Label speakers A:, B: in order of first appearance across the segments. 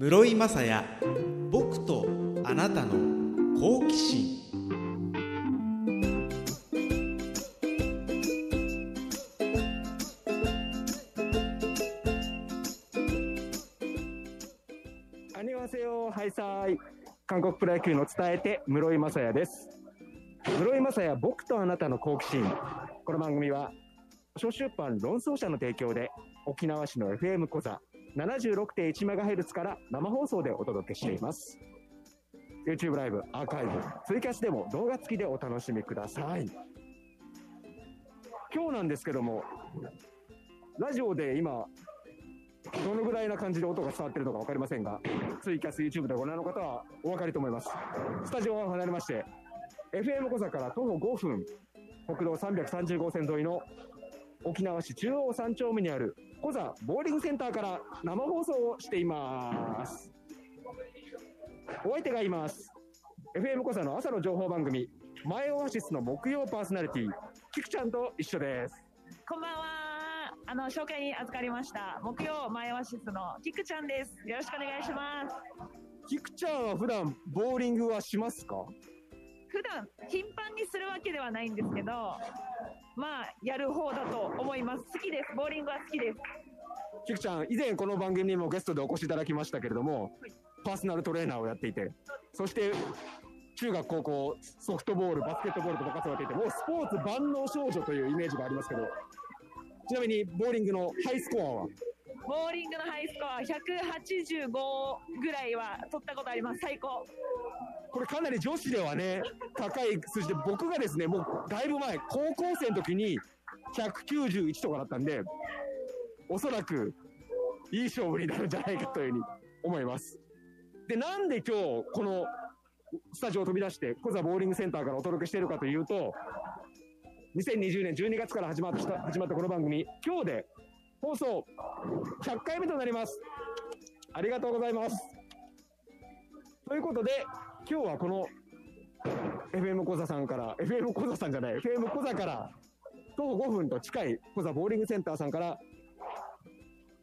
A: 室井雅也僕とあなたの好奇心。
B: アニワセヨハイサイ。韓国プロ野球の伝えて室井雅也です。室井雅也僕とあなたの好奇心。この番組は小出版論争者の提供で沖縄市の FM 講座 76.1MHz から生放送でお届けしています YouTube ライブアーカイブツイキャスでも動画付きでお楽しみください今日なんですけどもラジオで今どのぐらいな感じで音が伝わってるのか分かりませんが、ツイキャス YouTube でご覧の方はお分かりと思います。スタジオは離れまして、FM 小座から徒歩5分、国道330号線沿いの沖縄市中央3丁目にある小座ボーリングセンターから生放送をしています。お相手がいます。FM 小座の朝の情報番組、マイオアシスの木曜パーソナリティ、キクちゃんと一緒です。
C: こんばんは。あの、紹介に預かりました。木曜前オアシスのキクちゃんです。よろしくお願いします。
B: キクちゃんは普段ボーリングはしますか？
C: 普段、頻繁にするわけではないんですけど、まあ、やる方だと思います。好きです。ボーリングは好きです。
B: キクちゃん、以前この番組にもゲストでお越しいただきましたけれども、パーソナルトレーナーをやっていて、そして中学、高校、ソフトボール、バスケットボールと部活をやっていて、もうスポーツ万能少女というイメージがありますけど、ちなみにボーリングのハイスコアは？
C: ボーリングのハイスコア185ぐらいは取ったことあります。最高。
B: これかなり女子ではね、高い数字で、僕がですね、もうだいぶ前、高校生の時に191とかだったんで、おそらくいい勝負になるんじゃないかというふうに思います。で、なんで今日、このスタジオを飛び出して、コザボーリングセンターからお届けしているかというと、2020年12月から始まった始まったこの番組、今日で放送100回目となります。ありがとうございます。ということで、今日はこの FM 小座さんから、FM 小座さんじゃない、FM 小座から徒歩5分と近い小座ボーリングセンターさんから、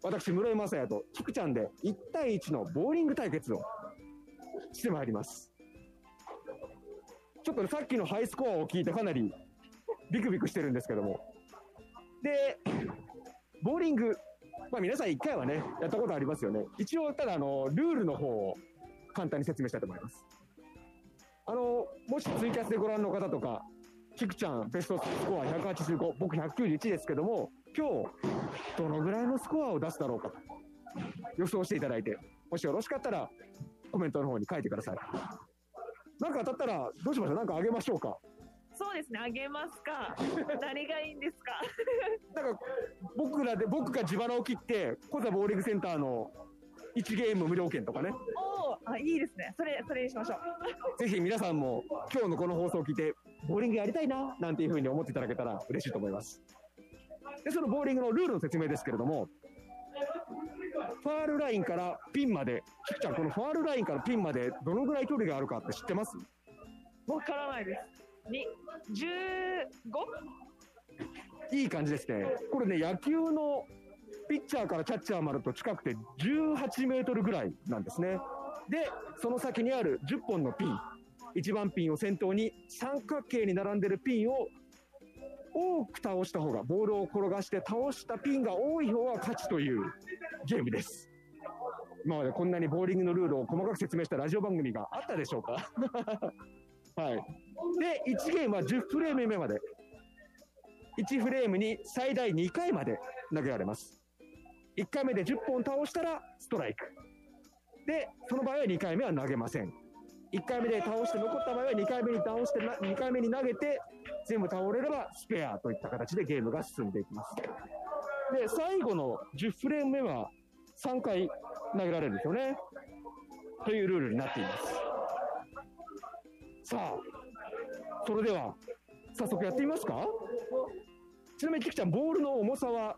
B: 私、室井雅也とキクちゃんで1対1のボーリング対決をしてまいります。ちょっとね、さっきのハイスコアを聞いてかなりビクビクしてるんですけども。で、ボーリング、まあ皆さん1回はね、やったことありますよね。一応、ただあの、ルールの方を簡単に説明したいと思います。あの、もしツイキャスでご覧の方とか、キクちゃんベストスコア185、僕191ですけども、今日、どのぐらいのスコアを出すだろうかと予想していただいて、もしよろしかったらコメントの方に書いてください。なんか当たったらどうしましょう？なんかあげましょうか？
C: そうですね。あげますか。何がいいんですか？
B: なんか僕らで、僕が自腹を切って、コザボーリングセンターの1ゲーム無料券とかね、
C: おお、あ、いいですね。それ、それにしましょう。
B: ぜひ皆さんも今日のこの放送を聞いて、ボーリングやりたいな、なんていうふうに思っていただけたら嬉しいと思います。で、そのボーリングのルールの説明ですけれども、ファールラインからピンまで、キクちゃん、このファールラインからピンまでどのぐらい距離があるかって知ってます？
C: わからないです。に、十五？
B: いい感じですね。これね、野球のピッチャーからキャッチャーまでと近くて18メートルぐらいなんですね。で、その先にある10本のピン、1番ピンを先頭に三角形に並んでるピンを多く倒した方が、ボールを転がして倒したピンが多い方が勝ちというゲームです。今までこんなにボーリングのルールを細かく説明したラジオ番組があったでしょうか？はい。で、1ゲームは10フレーム目まで。1フレームに最大2回まで投げられます。1回目で10本倒したらストライク。で、その場合は2回目は投げません。1回目で倒して残った場合は2回目に倒してな、2回目に投げて、全部倒れればスペアといった形でゲームが進んでいきます。で、最後の10フレーム目は3回投げられるんですよね。というルールになっています。さあ、それでは、早速やってみますか？ちなみに、キクちゃん、ボールの重さは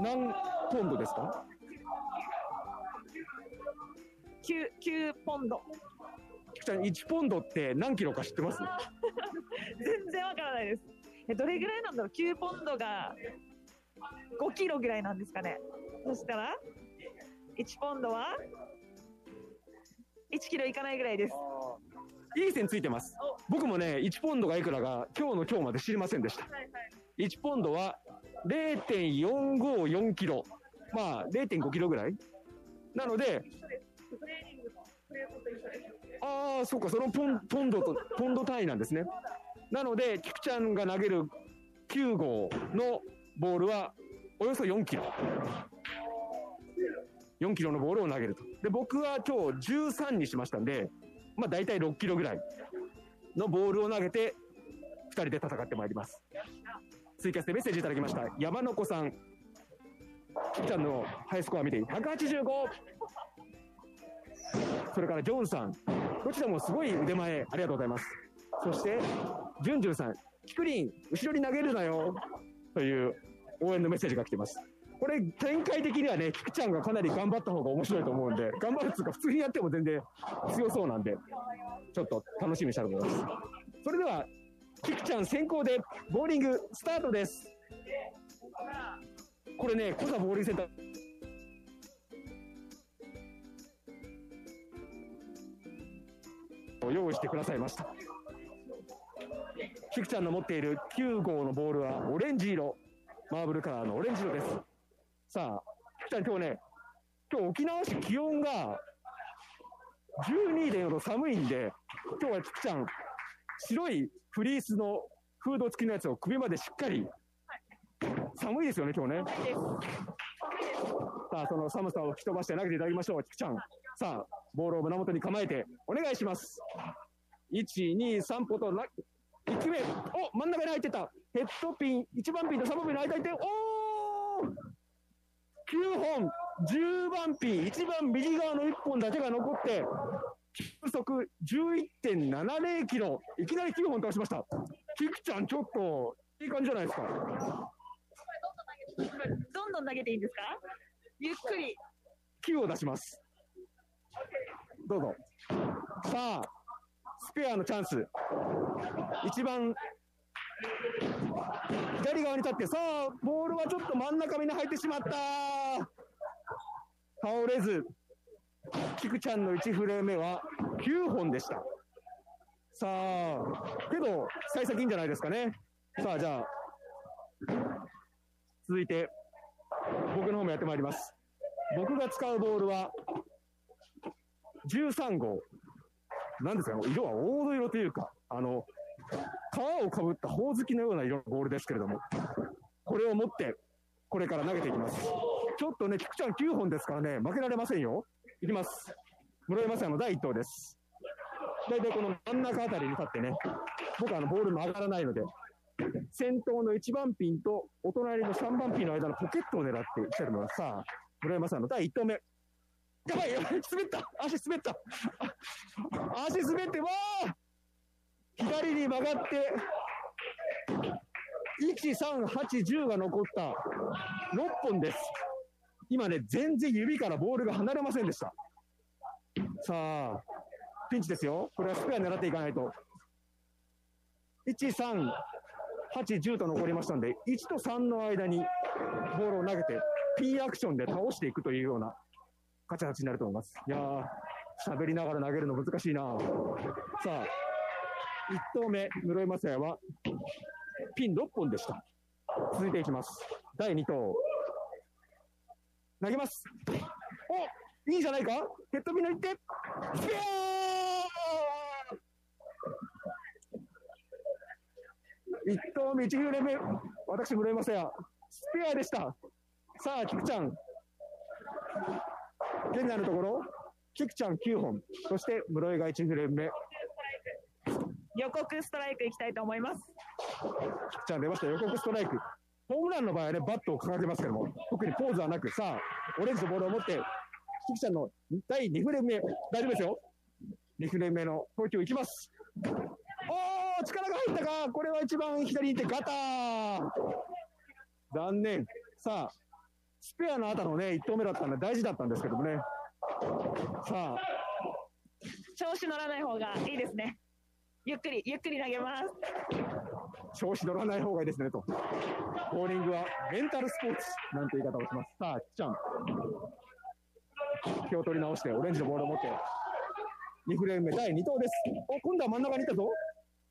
B: 何ポンドですか？
C: 九、九ポンド。
B: キクちゃん、1ポンドって何キロか知ってます？
C: 全然わからないです。え、どれぐらいなんだろう ?9 ポンドが5キロぐらいなんですかね。そしたら、1ポンドは1キロいかないぐらいです。
B: いい線ついてます。僕もね、1ポンドがいくらか今日の今日まで知りませんでした。1ポンドは0.454キロ。まあ、0.5キロぐらい？なので、ああ、そうか、そのポンポンドと、ポンド単位なんですね。なので、菊ちゃんが投げる9号のボールは、およそ4キロ。4キロのボールを投げると。で、僕は今日13にしましたんで、まあ大体6キロぐらいのボールを投げて、2人で戦ってまいります。ツイキャスでメッセージいただきました。山の子さん。菊ちゃんのハイスコア見て、185! それからジョンさん。どちらもすごい腕前、ありがとうございます。そして、ジュンジュンさん。キクリン、後ろに投げるなよという応援のメッセージが来てます。これ、展開的にはね、菊ちゃんがかなり頑張った方が面白いと思うんで、頑張るっていうか、普通にやっても全然強そうなんで、ちょっと楽しみにしたいと思います。それでは、菊ちゃん先行で、ボーリングスタートです。これね、コザボーリングセンター。を用意してくださいました。菊ちゃんの持っている9号のボールはオレンジ色。マーブルカラーのオレンジ色です。さあ、菊ちゃん今日ね、今日沖縄市気温が12.4度寒いんで、今日は菊ちゃん、白いフリースのフード付きのやつを首までしっかり、寒いですよね、今日ね。さあ、その寒さを吹き飛ばして投げていただきましょう、菊ちゃん。さあ、ボールを胸元に構えて、お願いします。1、2、3歩とな、1球目、お真ん中に入ってた。ヘッドピン、1番ピンと3番ピンの間に入って、おー !9 本、10番ピン、一番右側の1本だけが残って、球速11.70キロ、いきなり9本倒しました。キクちゃん、ちょっと、いい感じじゃないですか。
C: どんどん投げていいんですか？ゆっくり。
B: 9を出します。どうぞ。さあ、スペアのチャンス。一番、左側に立って、さあ、ボールはちょっと真ん中目に入ってしまった。倒れず、キクちゃんの1フレーム目は9本でした。さあ、けど、幸先いいんじゃないですかね。さあ、じゃあ、続いて、僕の方もやってまいります。僕が使うボールは、13号。なんですかね、色は黄土色というか、あの、皮をかぶったほおずきのような色のボールですけれども、これを持って、これから投げていきます。ちょっとね、菊ちゃん9本ですからね、負けられませんよ。いきます。室山さんの第1投です。大体この真ん中あたりに立ってね、僕はあのボールも上がらないので、先頭の1番ピンとお隣の3番ピンの間のポケットを狙っていきたいと思います。さあ、村山さんの第1投目。やばいやばい滑った足滑った足滑って、わあ左に曲がって、1、3、8、10が残った6本です。今ね、全然指からボールが離れませんでした。さあ、ピンチですよ。これはスペア狙っていかないと。1、3、8、10と残りましたんで、1と3の間にボールを投げて、ピンアクションで倒していくというような形になると思います。いやー、喋りながら投げるの難しいなさあ、1投目、室井雅也は、ピン6本でした。続いていきます。第2投。投げます。おいいじゃないかヘッドピンの一手スペア1投目、1球目、私、室井雅也、スペアでした。さあ、菊ちゃん。現在のところ、菊ちゃん9本、そして室井が1フレーム目。
C: 予告ストライクいきたいと思います。
B: 菊ちゃん出ました、予告ストライク。ホームランの場合はね、バットを掲げますけども、特にポーズはなく、さあ、オレンジのボールを持って、菊ちゃんの第2フレーム目、大丈夫ですよ。2フレーム目の投球いきます。おー、力が入ったかこれは一番左に行ってガター残念。さあ、スペアの後のね、1投目だったんで大事だったんですけどもね。さあ、
C: 調子乗らない方がいいですね。ゆっくり、ゆっくり投げます。
B: 調子乗らない方がいいですねと。ボーリングはメンタルスポーツなんて言い方をします。さあ、キちゃん。気を取り直して、オレンジのボールを持って。2フレーム目第2投です。お、今度は真ん中に行ったぞ。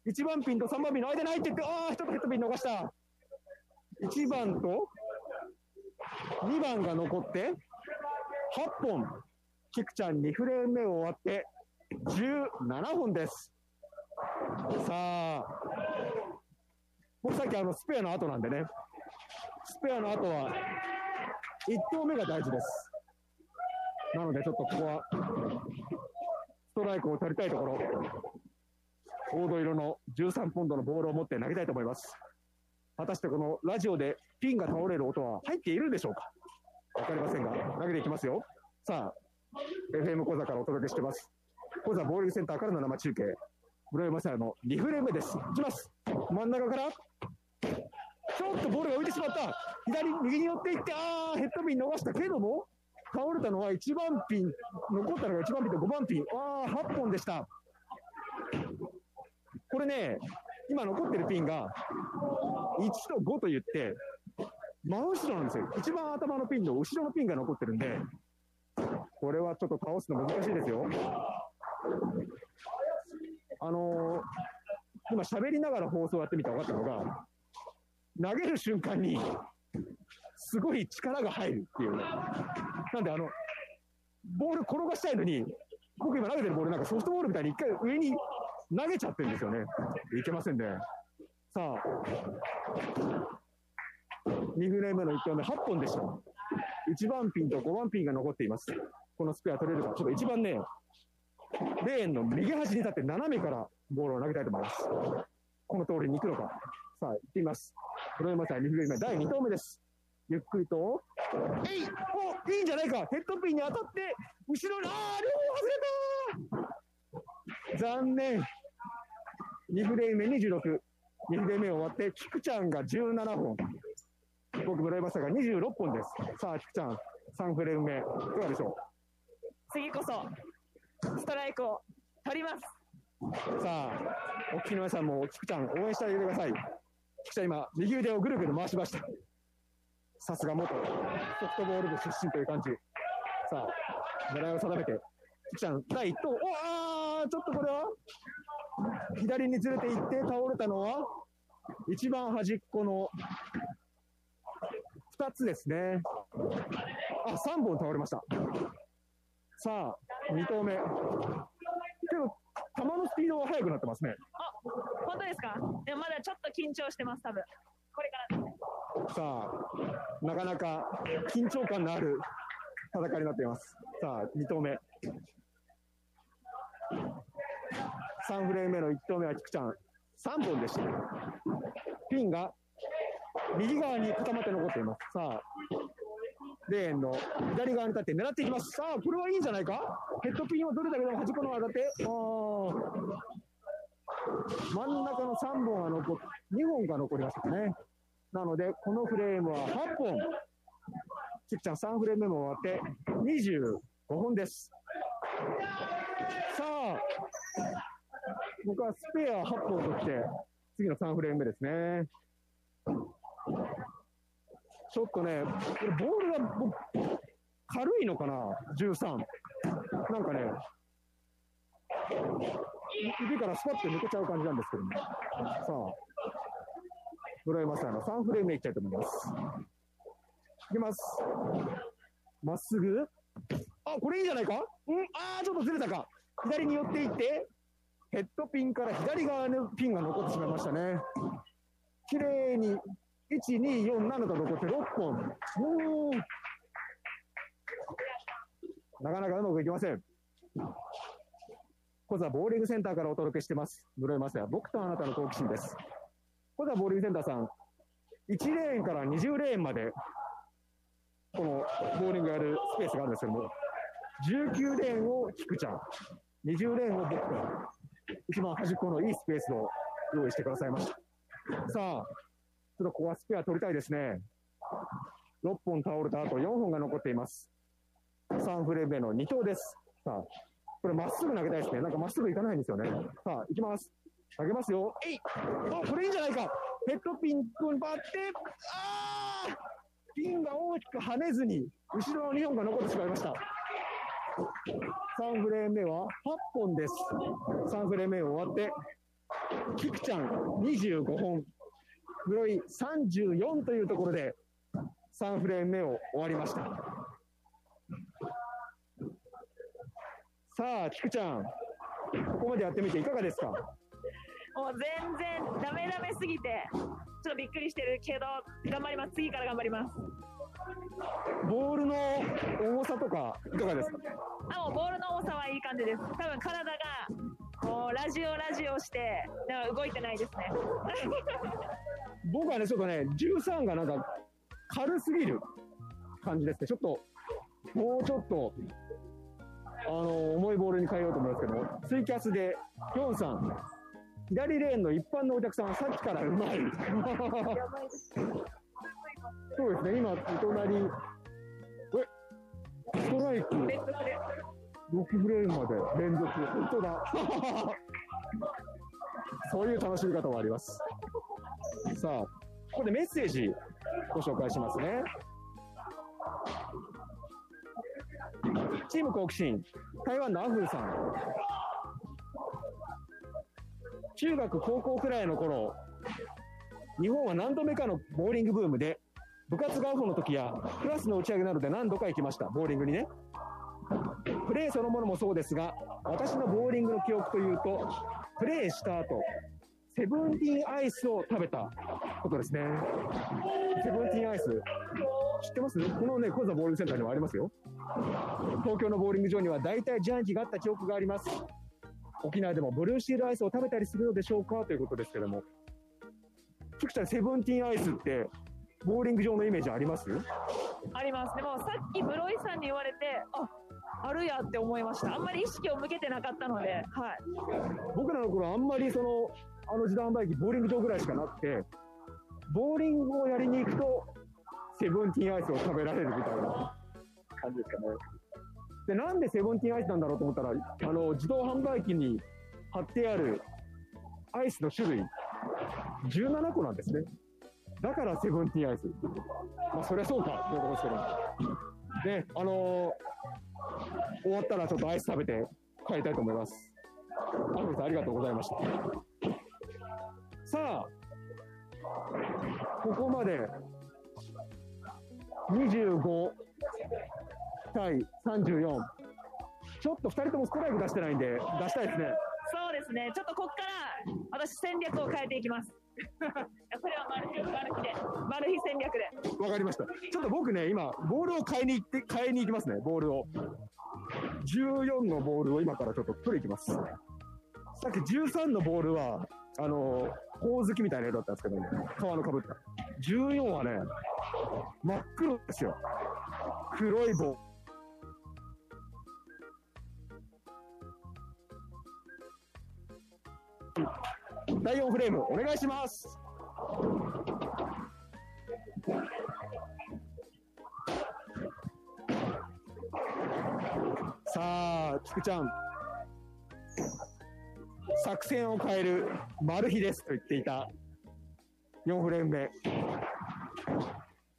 B: 1番ピンと3番ピンの間に入っていって、ああ、一つヘッドピン逃した。1番と2番が残って、8本。キクちゃん2フレーム目を終わって、17本です。さあ、僕さっきあのスペアの後なんでね、スペアの後は1投目が大事です。なのでちょっとここは、ストライクを取りたいところ、黄土色の13ポンドのボールを持って投げたいと思います。果たしてこのラジオでピンが倒れる音は入っているんでしょうか？わかりませんが、投げていきますよ。さあ、FM 講座からお届けしてます。講座ボーリングセンターからの生中継。室山さんの2フレームです。いきます。真ん中から、ちょっとボールが浮いてしまった。左、右に寄っていって、あー、ヘッドピン逃したけども、倒れたのは1番ピン、残ったのが1番ピンと5番ピン。あー、8本でした。これね、今残ってるピンが、1と5と言って、真後ろなんですよ。一番頭のピンの後ろのピンが残ってるんで、これはちょっと倒すの難しいですよ。あのー今喋りながら放送やってみて分かったのが、投げる瞬間に、すごい力が入るっていう。なんであの、ボール転がしたいのに、僕今投げてるボールなんかソフトボールみたいに一回上に投げちゃってるんですよね。いけませんね。さあ、2フレームの1投目8本でした。1番ピンと5番ピンが残っています。このスペア取れるか。ちょっと一番ね、レーンの右端に立って斜めからボールを投げたいと思います。この通りに行くのか。さあ、行ってみます。室山さん2フレーム目、第2投目です。ゆっくりと、えいおいいんじゃないかヘッドピンに当たって、後ろに、あー、両方外れた残念。2フレーム目26。2フレーム目終わって、キクちゃんが17本。僕、室山さんが26本です。さあ、キクちゃん、3フレーム目、いかがでしょ
C: 次こそ、ストライクを取ります。
B: うさあ、お聞きの皆さんも、キクちゃん、応援してあげてください。キクちゃん、今、右腕をぐるぐる回しました。さすが元ソフトボール部出身という感じ。さあ、狙いを定めて、キクちゃん、第1投、おあー、ちょっとこれは、左にずれていって倒れたのは、一番端っこの2つですね。あ、3本倒れました。さあ、2投目。けど、球のスピードは速くなってますね。
C: あ、本当ですか？でもまだちょっと緊張してます、多分。これからですね。
B: さあ、なかなか緊張感のある戦いになっています。さあ、2投目。3フレーム目の1投目は菊ちゃん、3本でした。ピンが右側に固まって残っています。さあ、レーンの左側に立って狙っていきます。さあ、これはいいんじゃないか？ヘッドピンをどれだけでも端っこの方が当たって、あ真ん中の3本が残っ、2本が残りましたね。なので、このフレームは8本。キクちゃん3フレーム目も終わって25本です。さ、僕はスペア8本取って、次の3フレーム目ですね。ちょっとね、これボールが軽いのかな ?13。なんかね、指からスパッと抜けちゃう感じなんですけども。さあ、室山さんの3フレーム目いきたいと思います。いきます。まっすぐ。あ、これいいじゃないか？んあー、ちょっとずれたか。左に寄っていって、ヘッドピンから左側のピンが残ってしまいましたね。綺麗に、1、2、4、7と残って6本。なかなかうまくいきません。小座ボーリングセンターからお届けしてます。室山さん、僕とあなたの好奇心です。小座ボーリングセンターさん、1レーンから20レーンまで、このボーリングやるスペースがあるんですけども、19レーンを菊ちゃん、20レーンを僕と、一番端っこのいいスペースを用意してくださいました。さあ、ちょっとここはスペア取りたいですね。6本倒れた後、4本が残っています。3フレーム目の2投です。さあ、これまっすぐ投げたいですね。なんかまっすぐいかないんですよね。さあ、行きます。投げますよ。えいあ、これいいんじゃないかヘッドピン君バッて、あーピンが大きく跳ねずに、後ろの2本が残ってしまいました。3フレーム目は8本です。3フレーム目終わって、キクちゃん25本、室井34というところで、3フレーム目を終わりました。さあ、キクちゃん、ここまでやってみていかがですか？
C: もう全然ダメダメすぎて、ちょっとびっくりしてるけど、頑張ります。次から頑張ります。
B: ボールの重さとか、いかがですか？
C: あ、もうボールの重さはいい感じです。多分体が、こう、ラジオラジオして、だから動いてないですね。
B: 僕はね、ちょっとね、13がなんか軽すぎる感じですね。ちょっと、もうちょっと、あの、重いボールに変えようと思いますけど、ツイキャスで、ヒョンさん、左レーンの一般のお客さんはさっきからうまい。そうですね、今、隣、え、ストライク、
C: 連続で。
B: 6フレームまで連続。本当だ。そういう楽しみ方もあります。さあ、ここでメッセージご紹介しますね。チーム好奇心、台湾のアフーさん。中学、高校くらいの頃、日本は何度目かのボーリングブームで、部活がオフの時やクラスの打ち上げなどで何度か行きました、ボーリングにね。プレーそのものもそうですが、私のボーリングの記憶というと、プレーした後、セブンティーンアイスを食べたことですね。セブンティーンアイス。知ってます？このね、コザボーリングセンターにもありますよ。東京のボーリング場には大体自販機があった記憶があります。沖縄でもブルーシールアイスを食べたりするのでしょうか？ということですけども。菊ちゃん、セブンティーンアイスって、ボーリング場のイメージあります？
C: あります。でもさっき室井さんに言われて、あ、あるやって思いました。あんまり意識を向けてなかったので、はい。
B: 僕らの頃あんまりその、あの自動販売機、ボーリング場ぐらいしかなくて、ボーリングをやりに行くと、セブンティーンアイスを食べられるみたいな感じですかね。で、なんでセブンティーンアイスなんだろうと思ったら、あの、自動販売機に貼ってあるアイスの種類、17個なんですね。だからセブンティーンアイス。まあ、そりゃそうか、ということですけど。ね、あのー終わったらちょっとアイス食べて帰りたいと思います。アフさんありがとうございました。さあ、ここまで25対34。ちょっと2人ともストライク出してないんで、出したいですね。
C: そうですね。ちょっとこっから、私戦略を変えていきます。いやそれはマル秘、マル秘で、マル秘戦略で。
B: わかりました。ちょっと僕ね、今、ボールを買いに行って、買いに行きますね、ボールを。14のボールを今からちょっと取り行きます。さっき13のボールは、あの、ほおずきみたいな色だったんですけどね、皮のかぶった。14はね、真っ黒ですよ。黒いボール。第4フレーム、お願いします。さあ、菊ちゃん。作戦を変えるマル秘ですと言っていた4フレーム目。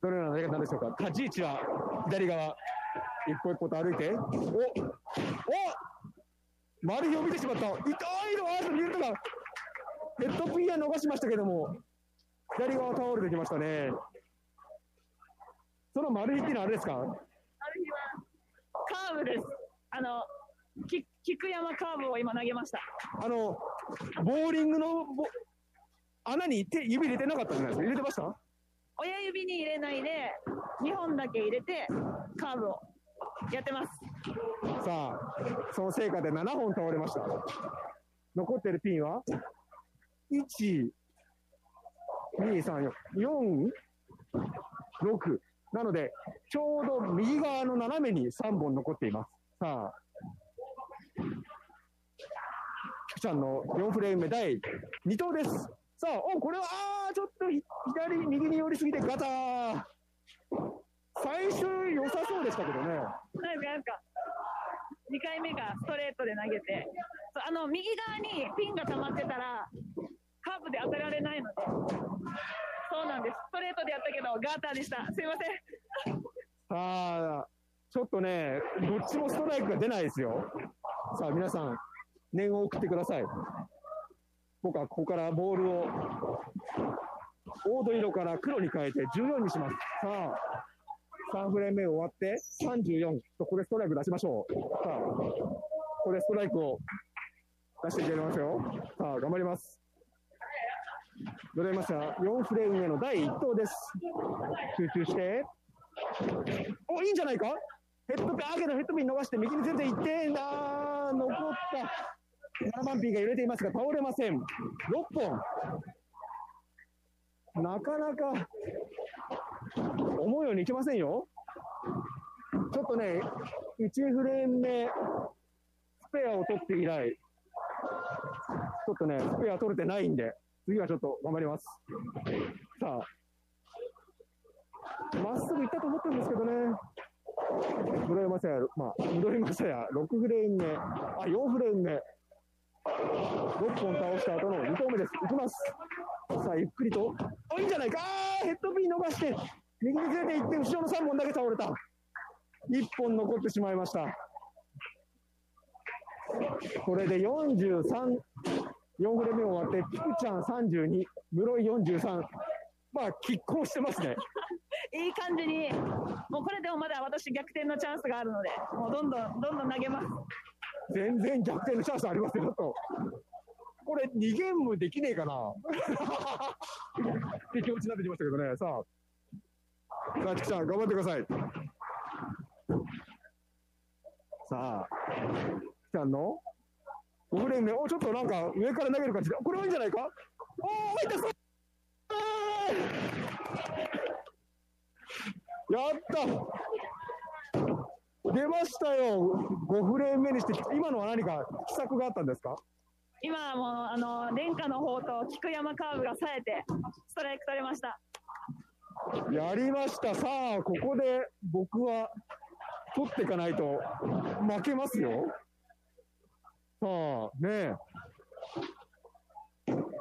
B: どのような投げ方でしょうか？立ち位置は左側。一歩一歩と歩いて。おおマル秘を見てしまった。痛いのあーとミルトがヘッドピンは逃しましたけども、左側倒れてきましたね。そのマル秘っていうのはあれですか？
C: マル秘は、カーブです。あの、き菊山カーブを今投げました。
B: あの、ボーリングのボ穴に手指入れてなかったじゃないですか。入れてました？
C: 親指に入れないで、2本だけ入れて、カーブをやってます。
B: さあ、その成果で7本倒れました。残ってるピンは、1、2、3、4、6。なので、ちょうど右側の斜めに3本残っています。さあ、菊ちゃんの4フレーム目第2投です。さあ、お、これは、あーちょっとひ左、右に寄りすぎてガター。最初良さそうでしたけどね。
C: なんか、なんか、2回目がストレートで投げて、そうあの、右側にピンが溜まってたら、カーブで当てられないので、そうなんです。ストレートでやったけど、ガーターでした。すいません。
B: さあ、ちょっとね、どっちもストライクが出ないですよ。さあ、皆さん、念を送ってください。僕はここからボールを、黄土色から黒に変えて14にします。さあ、3フレーム目終わって34。ここでストライク出しましょう。さあ、ここでストライクを出していきますよ。さあ、頑張ります。ドライマスター4フレーム目の第1投です。集中して。お、いいんじゃないか？ヘッドピン、あけどヘッドピン逃して右にずれて1点だ。残った。7番ピンが揺れていますが倒れません。6本。なかなか思うようにいきませんよ。ちょっとね、1フレーム目、スペアを取って以来、ちょっとね、スペア取れてないんで、次はちょっと頑張ります。さあ、まっすぐ行ったと思ってるんですけどね、ムロヤマサヤ、まあ、ムロヤマサヤ、6フレーム目、あ、4フレーム目、6本倒した後の2投目です。いきます。さあ、ゆっくりと、おいいんじゃないかヘッドピン逃して、右にずれていって、後ろの3本だけ倒れた。1本残ってしまいました。これで43、4フレ目終わって、ピクちゃん32、室井43。まあ、拮抗してますね。
C: いい感じに、もうこれでもまだ私逆転のチャンスがあるので、もうどんどん、どんどん投げます。
B: 全然逆転のチャンスありますよ、ちょっと。これ、2ゲームできねえかな って気持ちになってきましたけどね。さあ、さあ、ちゃん、頑張ってください。さあ、ちゃんの5フレーム目、おちょっとなんか上から投げる感じ。で、これはいいんじゃないか？おー、入ったそう。やった。出ましたよ、5フレーム目にして、今のは何か奇策があったんですか？
C: 今はもう、あの、殿下の方と菊山カーブが冴えて、ストライク取れました。
B: やりました、さあ、ここで僕は取っていかないと負けますよ。さあ、ねえ。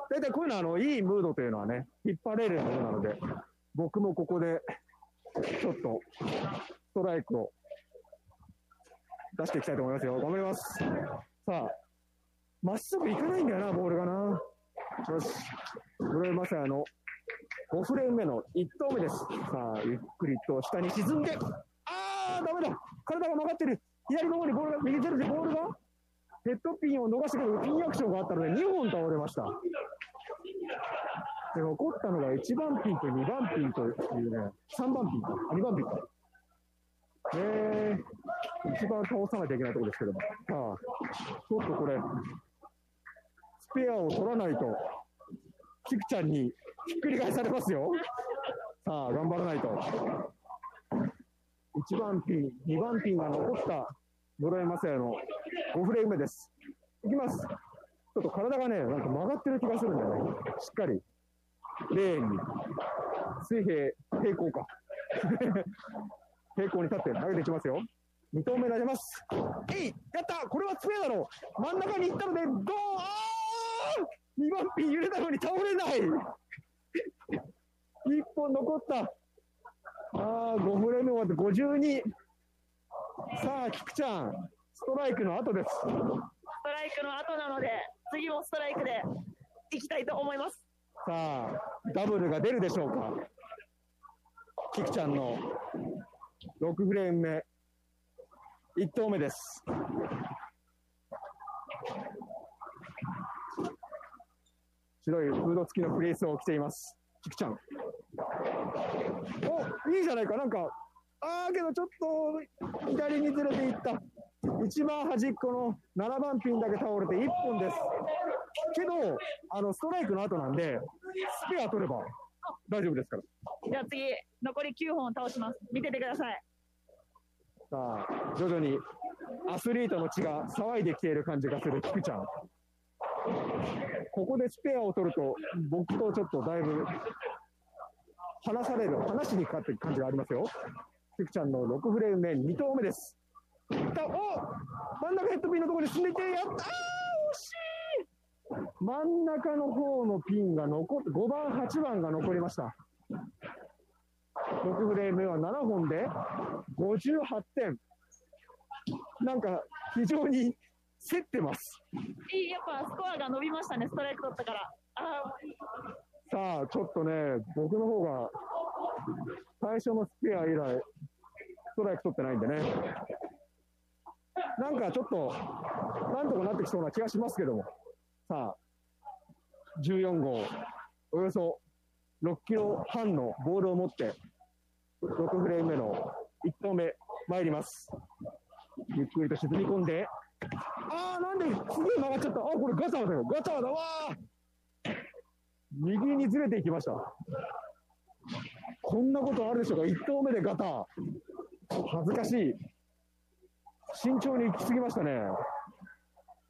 B: 大体こういうのはあのいいムードというのはね、引っ張れるものなので、僕もここでちょっとストライクを出していきたいと思いますよ。頑張ります。さあ、まっすぐ行かないんだよな、ボールがな。よし。室井雅也の5フレーム目の1投目です。さあ、ゆっくりと下に沈んで、あー、ダメだ体が曲がってる左の方にボールが、右ゼロでボールが、ヘッドピンを逃してくるピンアクションがあったので2本倒れました。で、残ったのが1番ピンと2番ピンというね、3番ピンか、2番ピンか。えー、一番倒さなきゃいけないところですけども。さあ、ちょっとこれ、スペアを取らないと、キクちゃんにひっくり返されますよ。さあ、頑張らないと。1番ピン、2番ピンが残った室井雅也の5フレーム目です。いきます。ちょっと体がね、なんか曲がってる気がするんだよね。しっかり。レーンに。水平、平行か。平行に立って投げていきますよ。2投目投げます。えいやったこれはスペアだろう真ん中に行ったので、どうあー !2 番ピン揺れたのに倒れない 1本残った。ああ、5フレーム終わって52。さあ、菊ちゃん、ストライクの後です。
C: ストライクの後なので、次もストライクでいきたいと思います。
B: さあ、ダブルが出るでしょうか。菊ちゃんの6フレーム目、1投目です。白いフード付きのフレースを着ています。菊ちゃん。お、いいじゃないか。なんか、あーけどちょっと左にずれていった。一番端っこの7番ピンだけ倒れて1本です。けど、あの、ストライクの後なんで、スペア取れば大丈夫ですから。
C: じゃあ次、残り9本倒します。見ててください。
B: さあ、徐々にアスリートの血が騒いできている感じがする菊ちゃん。ここでスペアを取ると、僕とちょっとだいぶ離される、話しにかかってる感じがありますよ。菊ちゃんの6フレーム目、2投目です。いったお真ん中ヘッドピンのところで進んでいって、やった惜しい真ん中の方のピンが残って、5番、8番が残りました。6フレーム目は7本で58点。なんか非常に競ってます。
C: いい、やっぱスコアが伸びましたね、ストライク取ったから。あ
B: さあ、ちょっとね、僕の方が最初のスペア以来、ストライク取ってないんでね。なんかちょっと、なんとかなってきそうな気がしますけども。さあ、14号、およそ6キロ半のボールを持って、6フレーム目の1投目、参ります。ゆっくりと沈み込んで、あー、なんですげえ曲がっちゃった。あ、これガターだよ。ガターだわー。右にずれていきました。こんなことあるでしょうか。1投目でガター。恥ずかしい。慎重に行き過ぎましたね。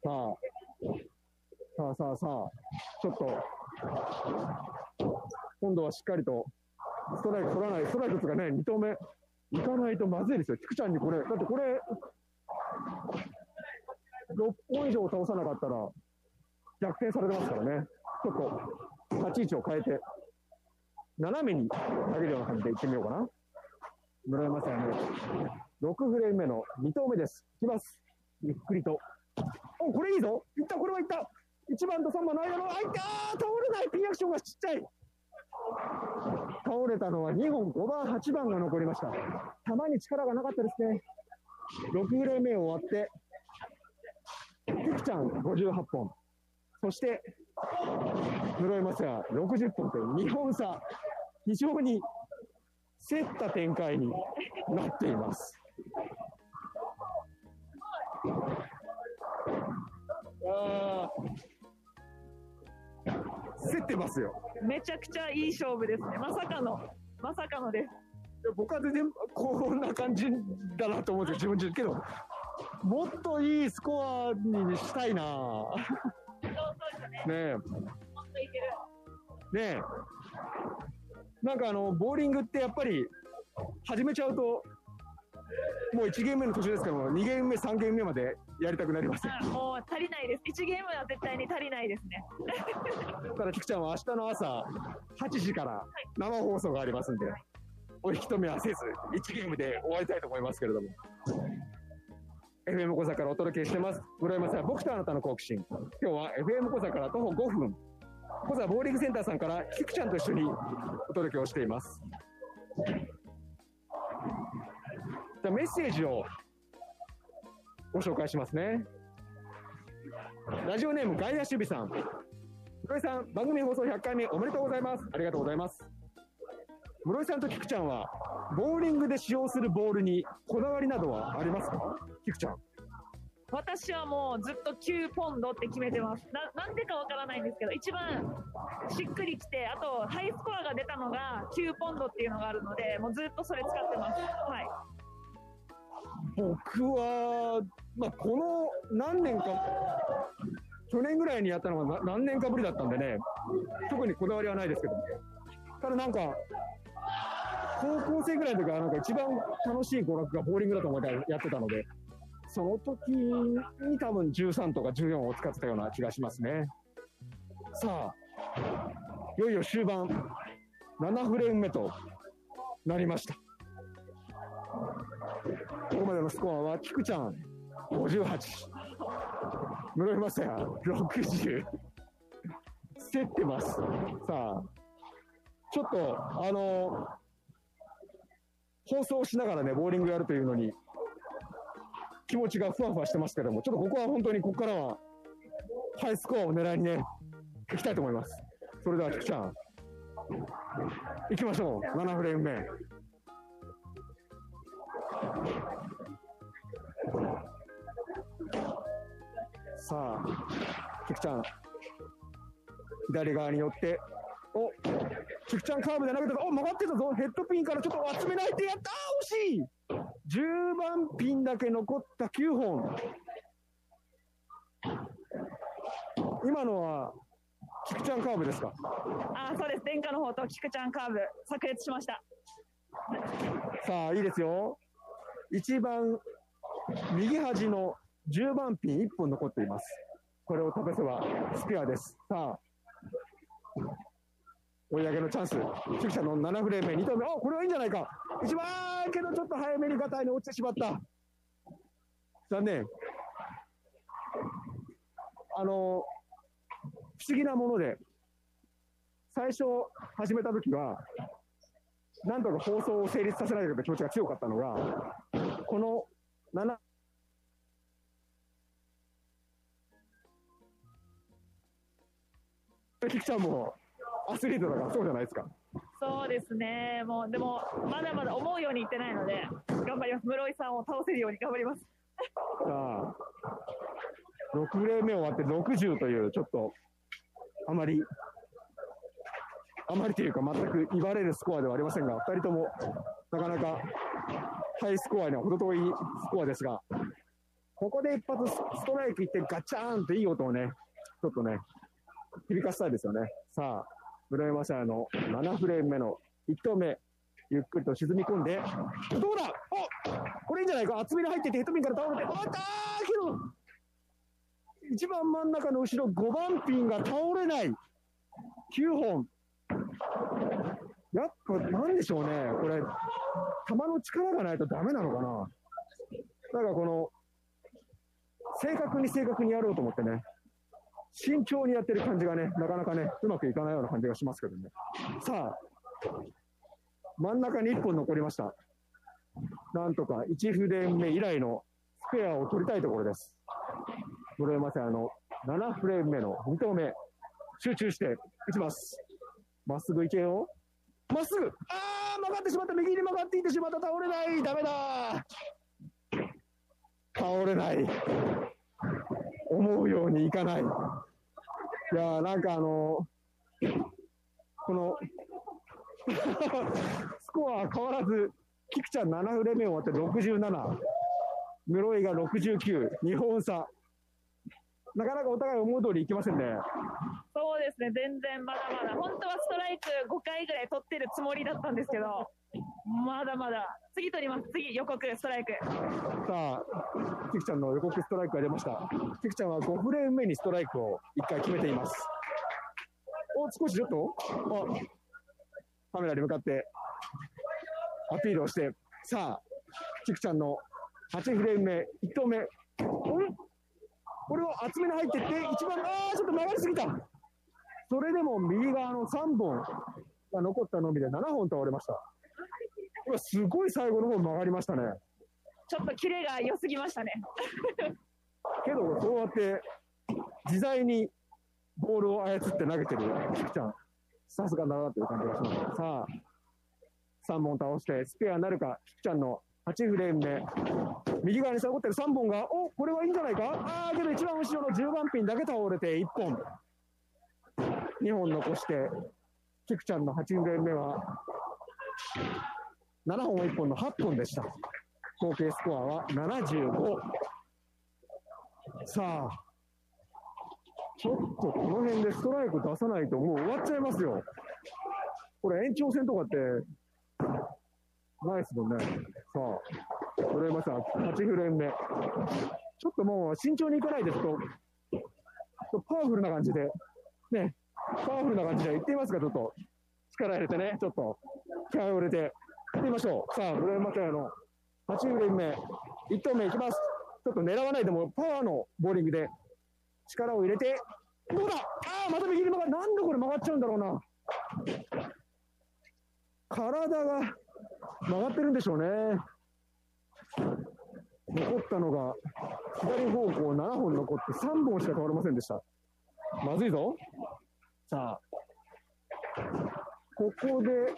B: さあ、さあさあさあ、ちょっと、今度はしっかりと、ストライク取らない、ストライクがね、2投目、行かないとまずいですよ。菊ちゃんにこれ、だってこれ、6本以上倒さなかったら、逆転されてますからね。ちょっと、立ち位置を変えて、斜めに投げるような感じで行ってみようかな。村山さんね、6フレーム目の2投目です。いきます。ゆっくりと。お、これいいぞいった、これはいった !1 番と3番の間の、あ、いったー倒れないピンアクションがちっちゃい倒れたのは2本、5番、8番が残りました。球に力がなかったですね。6フレーム目終わって、キクちゃん58本。そして、室井正也60本という2本差、非常に競った展開になっています。あー競ってますよ。
C: めちゃくちゃいい勝負ですね。まさかの、まさかのです。
B: 僕は全然こんな感じだなと思うんですよ、自分自身。けど、もっといいスコアにしたいな
C: ね。
B: ねえ。ねえ。なんかあの、ボーリングってやっぱり、始めちゃうと、もう1ゲーム目の途中ですけども、2ゲーム目、3ゲーム目までやりたくなります
C: もう足りないです。1ゲームは絶対に足りないですね。
B: だから、菊ちゃんは明日の朝、8時から生放送がありますんで、お引き止めはせず、1ゲームで終わりたいと思いますけれども。FM 小座からお届けしてます。室山さん、僕とあなたの好奇心。今日は FM 小座から徒歩5分。小座ボーリングセンターさんから、菊ちゃんと一緒にお届けをしています。じゃメッセージをご紹介しますね。ラジオネーム外野守備さん。室井さん、番組放送100回目おめでとうございます。ありがとうございます。室井さんと菊ちゃんは、ボーリングで使用するボールにこだわりなどはありますか？菊ちゃん。
C: 私はもうずっと9ポンドって決めてます。ななんでかわからないんですけど、一番しっくりきて、あとハイスコアが出たのが9ポンドっていうのがあるので、もうずっとそれ使ってます。はい。
B: 僕は、まあ、この何年か、去年ぐらいにやったのが何年かぶりだったんでね、特にこだわりはないですけど、ただなんか、高校生ぐらいの時はなんか一番楽しい娯楽がボーリングだと思ってやってたので、その時に多分13とか14を使ってたような気がしますね。さあ、いよいよ終盤、7フレーム目となりました。ここまでのスコアは、菊ちゃん58、室井正也60、競ってます。さあ、ちょっと、あの放送しながらね、ボーリングやるというのに、気持ちがふわふわしてますけども、ちょっとここは本当にここからは、ハイスコアを狙いにね、行きたいと思います。それでは、菊ちゃん、行きましょう。7フレーム目。さあ、菊ちゃん、左側に寄って、お菊ちゃんカーブで投げたぞ、お曲がってたぞ、ヘッドピンからちょっと集めないでやったー、惜しい !10 番ピンだけ残った9本。今のは、菊ちゃんカーブですか？
C: あ、そうです。殿下の方と菊ちゃんカーブ、炸裂しました。
B: さあ、いいですよ。一番右端の10番ピン1本残っています。これを飛ばせばスペアです。さあ、追い上げのチャンス。菊ちゃんの7フレーム目、2投目。あ、これはいいんじゃないか。一番けどちょっと早めにガタイに落ちてしまった。残念。あの、不思議なもので、最初始めた時は、なんとか放送を成立させないという気持ちが強かったのが、この7、キクちゃんもアスリートだからそうじゃないですか。
C: そうですね。もう、でも、まだまだ思うようにいってないので、頑張ります。室井さんを倒せるように頑張ります。
B: さあ、6例目終わって60という、ちょっと、あまり、あまりというか、全く言われるスコアではありませんが、2人とも、なかなか、ハイスコアには程遠いスコアですが、ここで一発ストライクいってガチャーンといい音をね、ちょっとね、響かせたいですよね。さあ、室山社の7フレーム目の1投目、ゆっくりと沈み込んで、どうだ?おこれいいんじゃないか?厚みに入っててヘッドピンから倒れて、あったーけど、一番真ん中の後ろ5番ピンが倒れない。9本。やっぱなんでしょうね。これ、球の力がないとダメなのかな?だからこの、正確に正確にやろうと思ってね、慎重にやってる感じがね、なかなかね、うまくいかないような感じがしますけどね。さあ、真ん中に1本残りました。なんとか1フレーム目以来のスペアを取りたいところです。室山さん、あの、7フレーム目の2投目、集中して打ちます。まっすぐ行けよ。まっすぐあー曲がってしまった右に曲がっていってしまった倒れないダメだ倒れない思うようにいかない。いやなんかあのこの スコアは変わらず、キクちゃん7フレ目終わって67、室井が69、2本差。なかなかお互い思う通りいきませんね。
C: そうですね、全然まだまだ。本当はストライク5回ぐらい取ってるつもりだったんですけど、まだまだ。次取ります。次、予告、ストライク。
B: さあ、キクちゃんの予告ストライクが出ました。キクちゃんは5フレーム目にストライクを1回決めています。お、少しちょっと？あ、カメラに向かってアピールをして、さあ、キクちゃんの8フレーム目、1投目、んこれを厚めに入っていって、一番、あー、ちょっと曲がりすぎた。それでも右側の3本が残ったのみで7本倒れました。これすごい最後の方曲がりましたね。
C: ちょっとキレが良すぎましたね。
B: けど、そうやって自在にボールを操って投げてるキクちゃん、さすがだなという感じがします。さあ、3本倒してスペアになるか、キクちゃんの8フレーム目、右側に残ってる3本が、おこれはいいんじゃないかああ、けど一番後ろの10番ピンだけ倒れて1本、2本残して、キクちゃんの8フレーム目は、7本1本の8本でした。合計スコアは75。さあ、ちょっとこの辺でストライク出さないともう終わっちゃいますよ。これ延長戦とかって、ないですもんね。さあ、これまた8フレーム目。ちょっともう慎重にいかないですと、ちょっとパワフルな感じで、ね、パワフルな感じでいってみますか、ちょっと。力入れてね、ちょっと、気合を入れて、いってみましょう。さあ、フレームマタヤの8フレーム目、1投目いきます。ちょっと狙わないでも、パワーのボーリングで力を入れて、どうだ？ああ、また右に曲がる。なんでこれ曲がっちゃうんだろうな。体が曲がってるんでしょうね。残ったのが、左方向7本残って3本しか倒れませんでした。まずいぞ。さあ、ここで、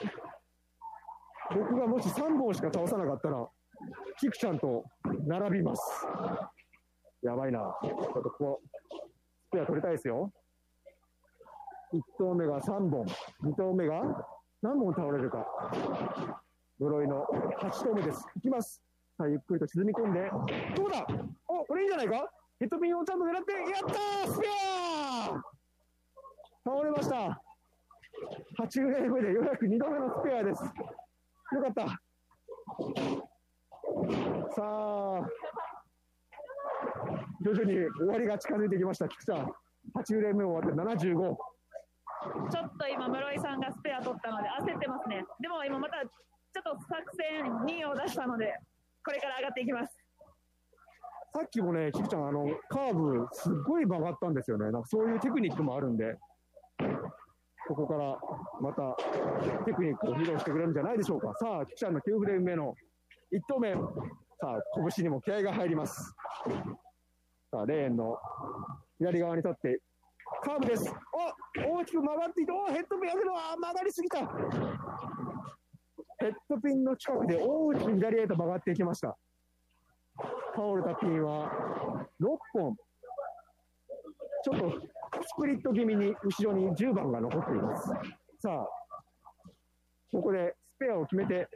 B: 僕がもし3本しか倒さなかったら、キクちゃんと並びます。やばいな。ちょっとここ、スペア取りたいですよ。1投目が3本、2投目が何本倒れるか。室井の8投目です。いきます。さあ、ゆっくりと沈み込んで、どうだ？お、これいいんじゃないか？ヘッドピンをちゃんと狙って、やったースペア倒れました。8フレームでようやく2度目のスペアです。よかった。さあ、徐々に終わりが近づいてきました、菊さん。8フレーム終わって75。
C: ちょっと今、室井さんがスペア取ったので焦ってますね。でも今また、ちょっと作戦2を出したので、これから上がっていきます。
B: さっきもね、キクちゃん、あの、カーブ、すっごい曲がったんですよね。なんかそういうテクニックもあるんで、ここからまたテクニックを披露してくれるんじゃないでしょうか。さあ、キちゃんの9フレーム目の1投目。さあ、拳にも気合が入ります。さあ、レーンの左側に立って、カーブです。お大きく曲がっていて、おヘッドピン上げるわ曲がりすぎたヘッドピンの近くで大きく左へと曲がっていきました。倒れたピンは6本。ちょっとスプリット気味に後ろに10番が残っています。さあ、ここでスペアを決めて、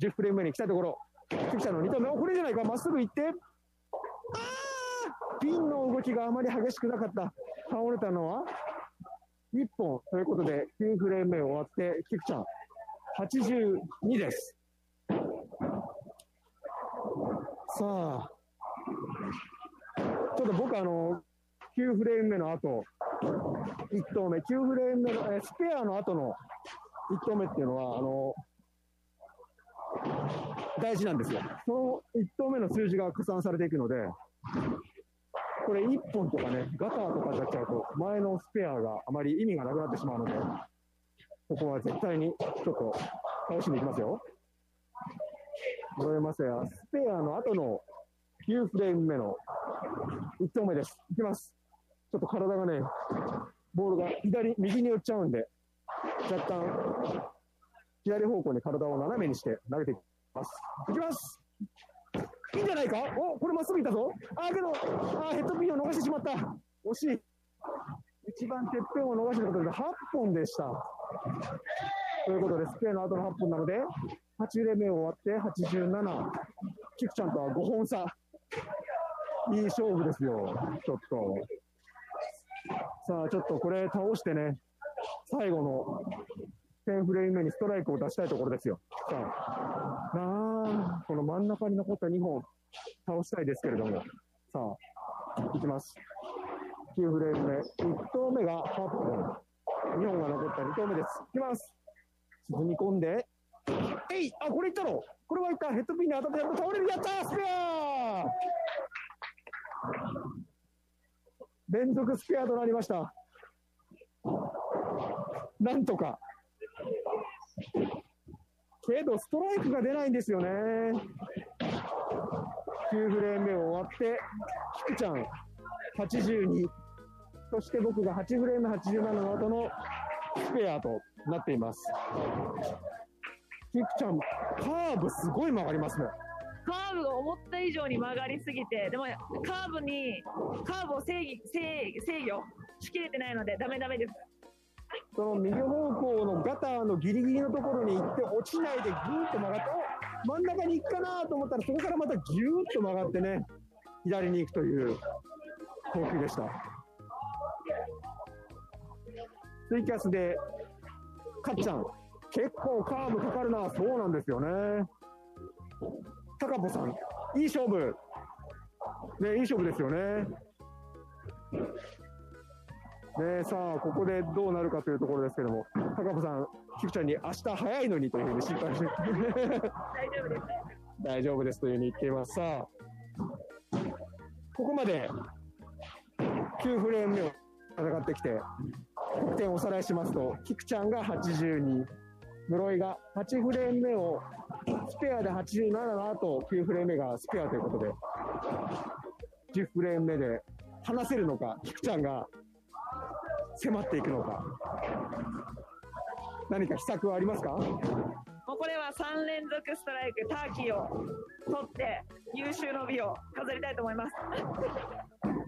B: 10フレーム目に来たところ、キクちゃんの2投目、これじゃないか、まっすぐ行って、あーピンの動きがあまり激しくなかった。倒れたのは1本ということで、9フレーム目終わって、キクちゃん、82です。さあ、ちょっと僕あの、9フレーム目の後、1投目、9フレーム目の、えースペアの後の1投目っていうのは、あの、大事なんですよ。その1投目の数字が加算されていくので、これ1本とかね、ガターとかになっちゃうと、前のスペアがあまり意味がなくなってしまうので、ここは絶対にちょっと倒しに行きますよ。戻りますよ。スペアの後の9フレーム目の1投目です。いきます。ちょっと体がね、ボールが左、右に寄っちゃうんで、若干、左方向に体を斜めにして投げていきます。いきますいいんじゃないか？おこれまっすぐいったぞあけど、あーヘッドピンを逃してしまった惜しい一番てっぺんを逃したことで8本でした。ということで、スペアの後の8本なので、8レ目終わって87。キクちゃんとは5本差。いい勝負ですよ、ちょっと。さあ、ちょっとこれ倒してね、最後の10フレーム目にストライクを出したいところですよ。さあ、なあ、この真ん中に残った2本倒したいですけれども、さあ、いきます。9フレーム目、1投目が8本、2本が残った2投目です。いきます。沈み込んで、えいあ、これいったの？これはいったヘッドピンに当たってやっと倒れるやったスペア連続スペアとなりました。なんとか。けど、ストライクが出ないんですよね。9フレーム目を終わって、キクちゃん82。そして僕が8フレーム87の後のスペアとなっています。キクちゃん、カーブすごい曲がりますね。
C: カーブが思った以上に曲がりすぎて、でもカーブに、カーブを制御制制御しきれてないので、ダメダメです。
B: その右方向のガターのギリギリのところに行って落ちないでギューッと曲がって、真ん中に行くかなと思ったらそこからまたギューッと曲がってね、左に行くという投球でした。ツイキャスで、かっちゃん、結構カーブかかるな、そうなんですよね。タカポさん、いい勝負。ね、いい勝負ですよね。ねさあ、ここでどうなるかというところですけども、タカポさん、キクちゃんに明日早いのにというふうに心配して、
C: 大丈夫です。
B: 大丈夫ですというふうに言っています。さあ、ここまで9フレーム目を戦ってきて、得点をおさらいしますと、キクちゃんが82、室井が8フレーム目をスペアで87の後、9フレーム目がスペアということで、10フレーム目で離せるのか、キクちゃんが迫っていくのか、何か秘策はありますか？
C: もうこれは3連続ストライク、ターキーを取って、優秀の美を飾りたいと思います。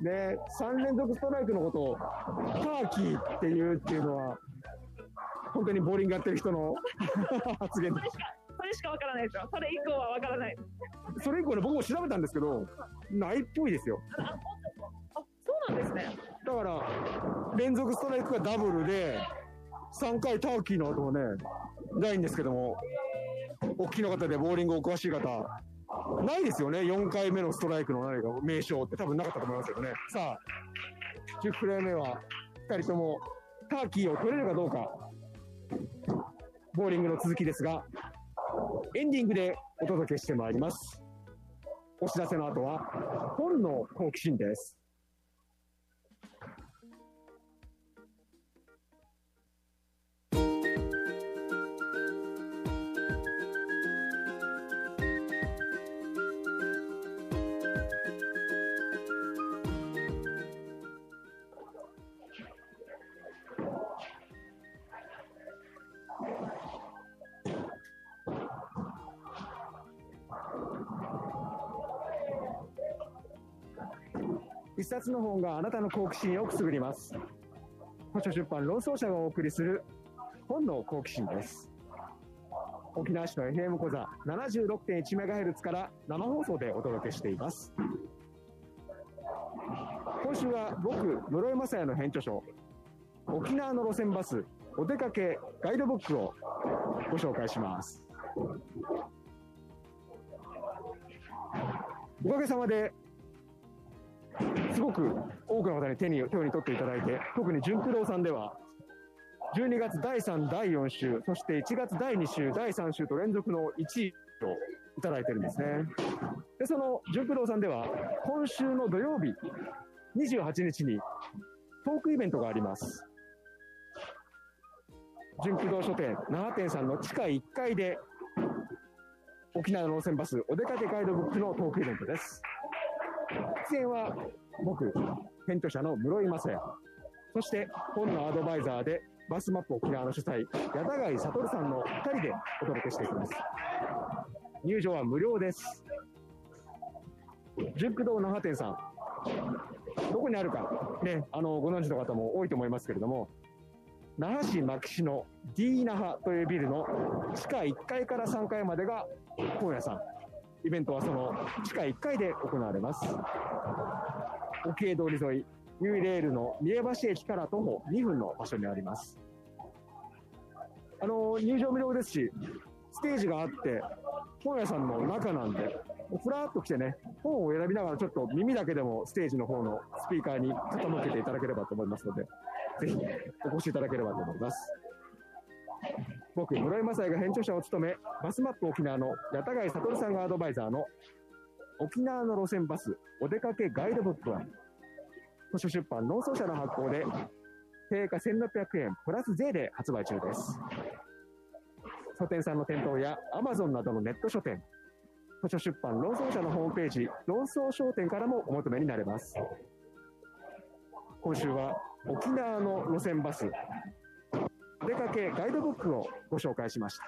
B: で、3連続ストライクのことをターキーっていうっていうのは、本当にボーリングやってる人の 発言。で
C: それしか、わからないですよ。それ以降はわからない。
B: す。それ以降ね、僕も調べたんですけど、ないっぽいですよ。
C: あ、そうなんですね。
B: だから、連続ストライクがダブルで、3回ターキーの後もね、ないんですけども、おっきな方でボーリングお詳しい方、ないですよね、4回目のストライクの何か名称って多分なかったと思いますけどね。さあ、10フレーム目は2人ともターキーを取れるかどうか、ボーリングの続きですが、エンディングでお届けしてまいります。お知らせの後は、本の好奇心です。冊の本があなたの好奇心をくすぐります。図書出版論争者がお送りする本の好奇心です。沖縄市の FM 講座 76.1MHz から生放送でお届けしています。今週は僕、室井正也の編著書、沖縄の路線バスお出かけガイドブックをご紹介します。おかげさまで、すごく多くの方に手に手に取っていただいて、特に純駆動さんでは、12月第3、第4週、そして1月第2週、第3週と連続の1位をいただいてるんですね。で、その純駆動さんでは、今週の土曜日、28日にトークイベントがあります。純駆動書店、那覇店さんの地下1階で、沖縄の路線バスお出かけガイドブックのトークイベントです。出演は僕、編著者の室井正也。そして本のアドバイザーでバスマップ沖縄の主催、矢田貝悟さんの2人でお届けしていきます。入場は無料です。純駆動那覇店さん。どこにあるか、ね、あの、ご存知の方も多いと思いますけれども、那覇市牧師の D 那覇というビルの地下1階から3階までが本屋さん。イベントはその地下1階で行われます。沖江通り沿い、ニューレールの三重橋駅から徒歩2分の場所にあります。あの、入場無料ですし、ステージがあって、本屋さんの中なんで、ふらっと来てね、本を選びながらちょっと耳だけでもステージの方のスピーカーに傾けていただければと思いますので、ぜひお越しいただければと思います。僕、室井正也が編著者を務め、バスマップ沖縄の矢田貝悟さんがアドバイザーの沖縄の路線バスお出かけガイドブックは、図書出版農村社の発行で、定価1600円プラス税で発売中です。書店さんの店頭や Amazon などのネット書店、図書出版論争社のホームページ、論争商店からもお求めになれます。今週は沖縄の路線バス、お出かけガイドブックをご紹介しました。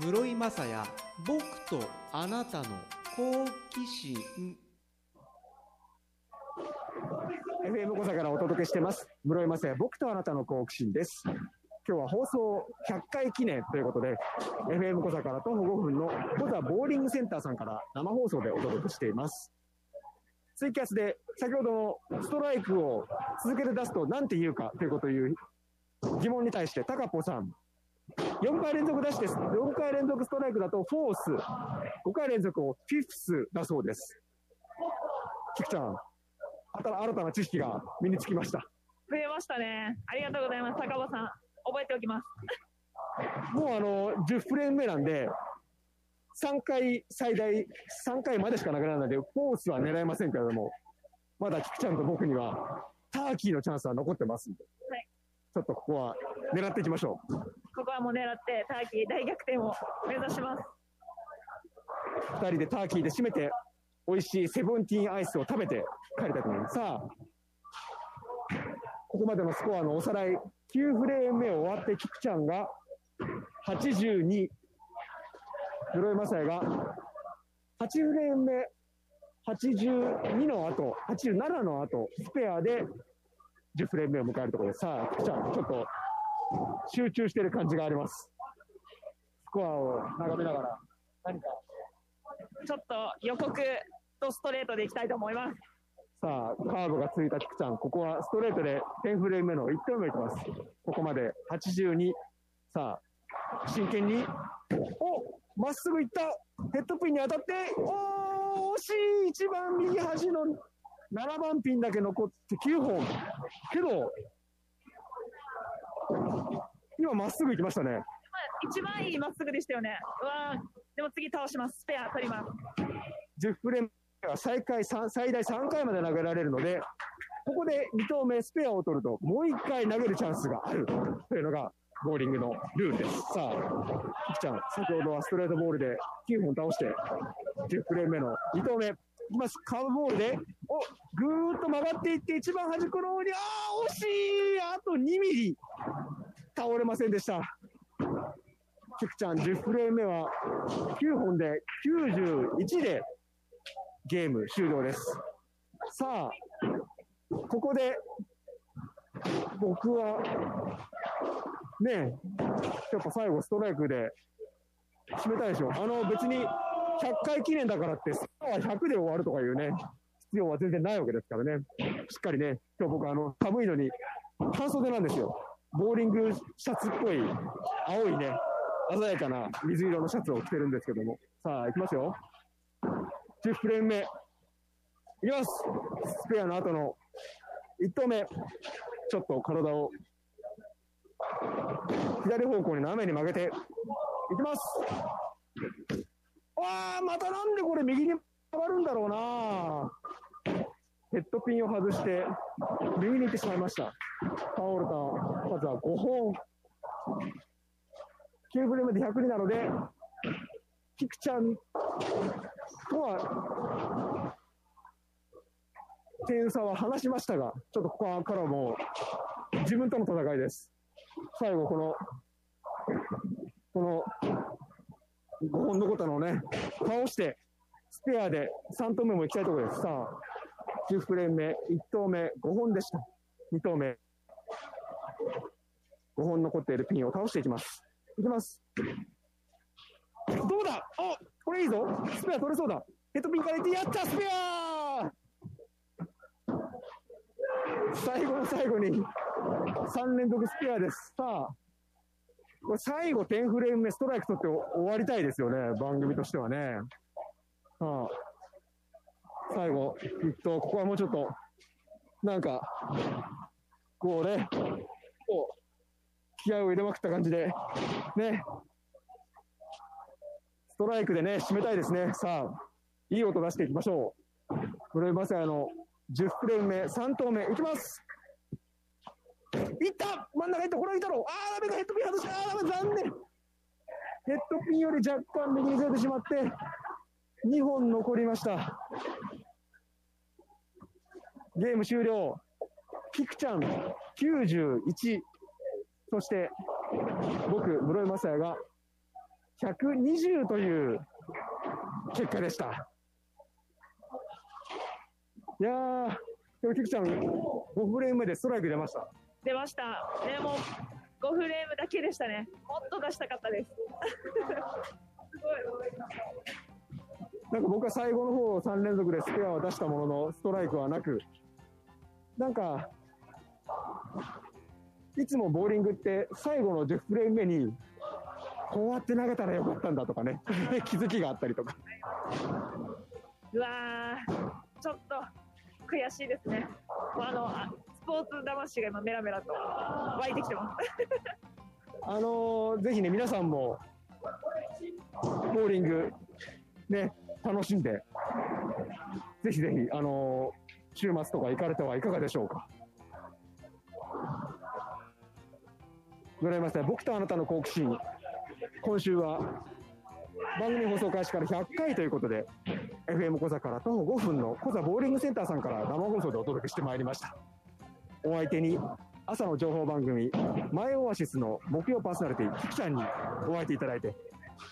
A: 室井雅也僕とあなたの好奇心
B: FM 小佐からお届けしてます。室井正也、僕とあなたの好奇心です。今日は放送100回記念ということで、FM 小佐から徒歩5分の小佐ボーリングセンターさんから生放送でお届けしています。ツイキャスで先ほどのストライクを続けて出すと何て言うかということをいう疑問に対して、タカポさん、4回連続出して、4回連続ストライクだとフォース、5回連続をフィフスだそうです。キクちゃん、新たな知識が身につきました。
C: 増えましたね。ありがとうございます。高尾さん。おきます。
B: もうあの、10フレーム目なんで、3回、最大3回までしか投げられないので、フォースは狙えませんけれども、まだキクちゃんと僕には、ターキーのチャンスは残ってますんで、
C: はい
B: ちょっとここは狙っていきましょう。
C: ここはもう狙って、ターキー大逆転を目指します。
B: 2人でターキーで締めて、美味しいセブンティーンアイスを食べて帰りたいと思います。さあ、ここまでのスコアのおさらい、9フレーム目終わって、キクちゃんが82、室井正也が8フレーム目、82の後、87の後、スペアで10フレーム目を迎えるところです。さあ、キクちゃん、ちょっと集中している感じがあります。スコアを眺めながら、何か
C: ちょっと予告とストレートでいきたいと思います。
B: さあ、カーブがついた菊ちゃん、ここはストレートで10フレーム目の1投目いきます。ここまで82。さあ、真剣に、おまっすぐ行ったヘッドピンに当たって、おー惜しい一番右端の7番ピンだけ残って9本。けど、今まっすぐ行きましたね。
C: まあ一番いいまっすぐでしたよね。うわーでも次倒します。スペア取ります。
B: 10フレームは最下位最大3回まで投げられるので、ここで2投目スペアを取ると、もう1回投げるチャンスがあるというのが、ボーリングのルールです。さあ、キキちゃん、先ほどはストレートボールで9本倒して、10フレーム目の2投目、いきます。カーブボールで、おぐーっと曲がっていって、一番端っこの方に、あー、惜しいあと2ミリ倒れませんでした。キクちゃん、10フレーム目は9本で91でゲーム終了です。さあ、ここで、僕は、ねえ、やっぱ最後ストライクで締めたいでしょ。あの別に100回記念だからって、スコア100で終わるとかいうね、必要は全然ないわけですからね。しっかりね、今日僕あの、寒いのに、半袖なんですよ。ボーリングシャツっぽい、青いね、鮮やかな水色のシャツを着てるんですけども。さあ、行きますよ。10フレーム目。いきますスペアの後の1投目。ちょっと体を左方向に斜めに曲げて、いきますあー、またなんでこれ右に曲がるんだろうなヘッドピンを外して、右に行ってしまいました。倒れた数は5本。9フレームで100になので、キクちゃんとは、点差は離しましたが、ちょっとここからもう、自分との戦いです。最後、この、この、5本残ったのをね、倒して、スペアで3投目も行きたいところです。さあ、10フレーム目、1投目、5本でした。2投目、5本残っているピンを倒していきます。いきます。どうだ？あこれいいぞ。スペア取れそうだ。ヘッドピンからいって、やったスペア！最後の最後に3連続スペアです。さあ、これ最後10フレーム目ストライク取って終わりたいですよね、番組としてはね。さあ、最後、きっと、ここはもうちょっと、なんか、こうね、こう、気合を入れまくった感じで、ね、ストライクでね、締めたいですね。さあ、いい音出していきましょう。室井雅也の10フレーム目、3投目、いきますいった真ん中いったこれはいたろあー、ダメだヘッドピン外したあー、ダメ残念ヘッドピンより若干右にずれてしまって、2本残りました。ゲーム終了。キクちゃん91。そして、僕、室井雅也が120という結果でした。いやー、でもキクちゃん、5フレーム目でストライク出ました。
C: 出ました。でも、5フレームだけでしたね。もっと出したかったです。すごい。
B: なんか僕は最後の方3連続でスペアを出したものの、ストライクはなく、なんか、いつもボーリングって最後の10フレーム目に、こうやって投げたらよかったんだとかね、気づきがあったりとか。
C: うわー、ちょっと悔しいですね。あの、あスポーツ魂が今メラメラと湧いてきてます。
B: あのーぜひね、皆さんも、ボーリング、ね、楽しんで、ぜひぜひ、あのー週末とか行かれてはいかがでしょうか。ございました。僕とあなたの好奇心、今週は、番組放送開始から100回ということで、FM 小座から徒歩5分の小座ボーリングセンターさんから生放送でお届けしてまいりました。お相手に朝の情報番組、マイオアシスの木曜パーソナリティ、キキちゃんにお相手いただいて、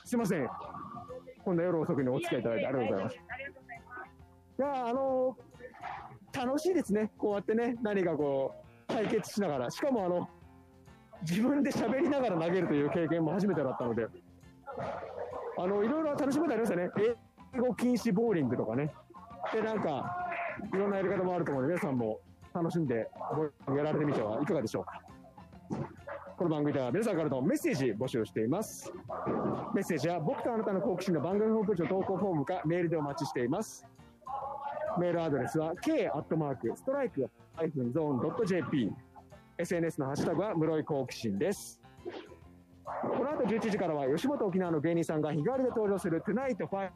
B: すいません。今度夜遅くにお付き合いいただいてありがとうございます。
C: い。
B: やあのー楽しいですね。こうやってね、何かこう、対決しながら。しかもあの、自分で喋りながら投げるという経験も初めてだったので、あの、いろいろ楽しみ方ありましたね。英語禁止ボーリングとかね。で、なんか、いろんなやり方もあると思うので、皆さんも楽しんでやられてみてはいかがでしょうか。この番組では皆さんからのメッセージ募集しています。メッセージは僕とあなたの好奇心の番組ホームページの投稿フォームかメールでお待ちしています。メールアドレスは k アットマークストライクハ SNS のハッシュタグは室井好奇心です。この後11時からは吉本沖縄の芸人さんが日替わりで登場する Tonight お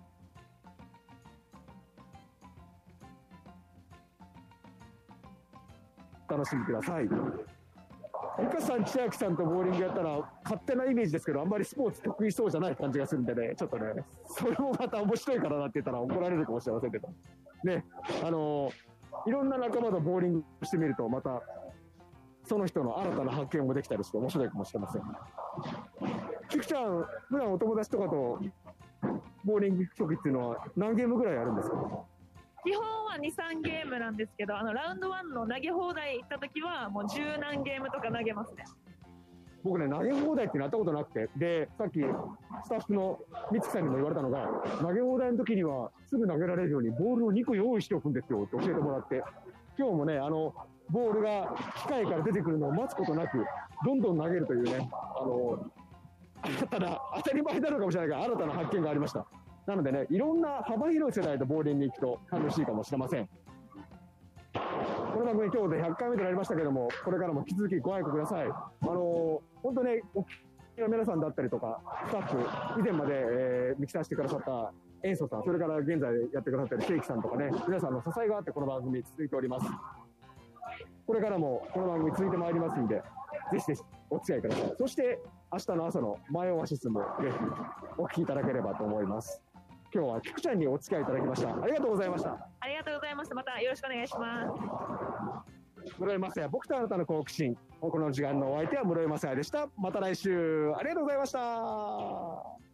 B: 楽しみください。ゆかさん、千秋さんとボーリングやったら、勝手なイメージですけど、あんまりスポーツ得意そうじゃない感じがするんでね、ちょっとね、それもまた面白いからなって言ったら怒られるかもしれませんけど、ね、あのいろんな仲間とボーリングしてみると、また、その人の新たな発見もできたりして面白いかもしれません。キクちゃん、普段お友達とかと、ボーリング行く時っていうのは何ゲームぐらいやるんですか？
C: 基本は2、3ゲームなんですけど、あの、ラウンド1の投げ放題行った時は、もう十何ゲームとか投げますね。
B: 僕ね、投げ放題ってなったことなくて、で、さっき、スタッフの美月さんにも言われたのが、投げ放題の時には、すぐ投げられるように、ボールを2個用意しておくんですよって教えてもらって、今日もね、あの、ボールが機械から出てくるのを待つことなく、どんどん投げるというね、あの、新たな、当たり前なのかもしれないが、新たな発見がありました。なのでね、いろんな幅広い世代とボーリングに行くと楽しいかもしれません。この番組今日で100回目となりましたけども、これからも引き続きご愛顧ください。あの本当ね、沖縄の皆さんだったりとか、スタッフ、以前まで、えー、ミキサーしてくださった塩素さん、それから現在やってくださってるケーキさんとかね、皆さんの支えがあってこの番組続いております。これからもこの番組続いてまいりますんで、ぜひぜひお付き合いください。そして、明日の朝のマイオアシスもぜひお聞きいただければと思います。今日はキクちゃんにお付き合いいただきました。ありがとうございました。
C: ありがとうございました。またよろしくお願いします。
B: 室井雅也、僕とあなたの好奇心。この時間のお相手は室井雅也でした。また来週、ありがとうございました。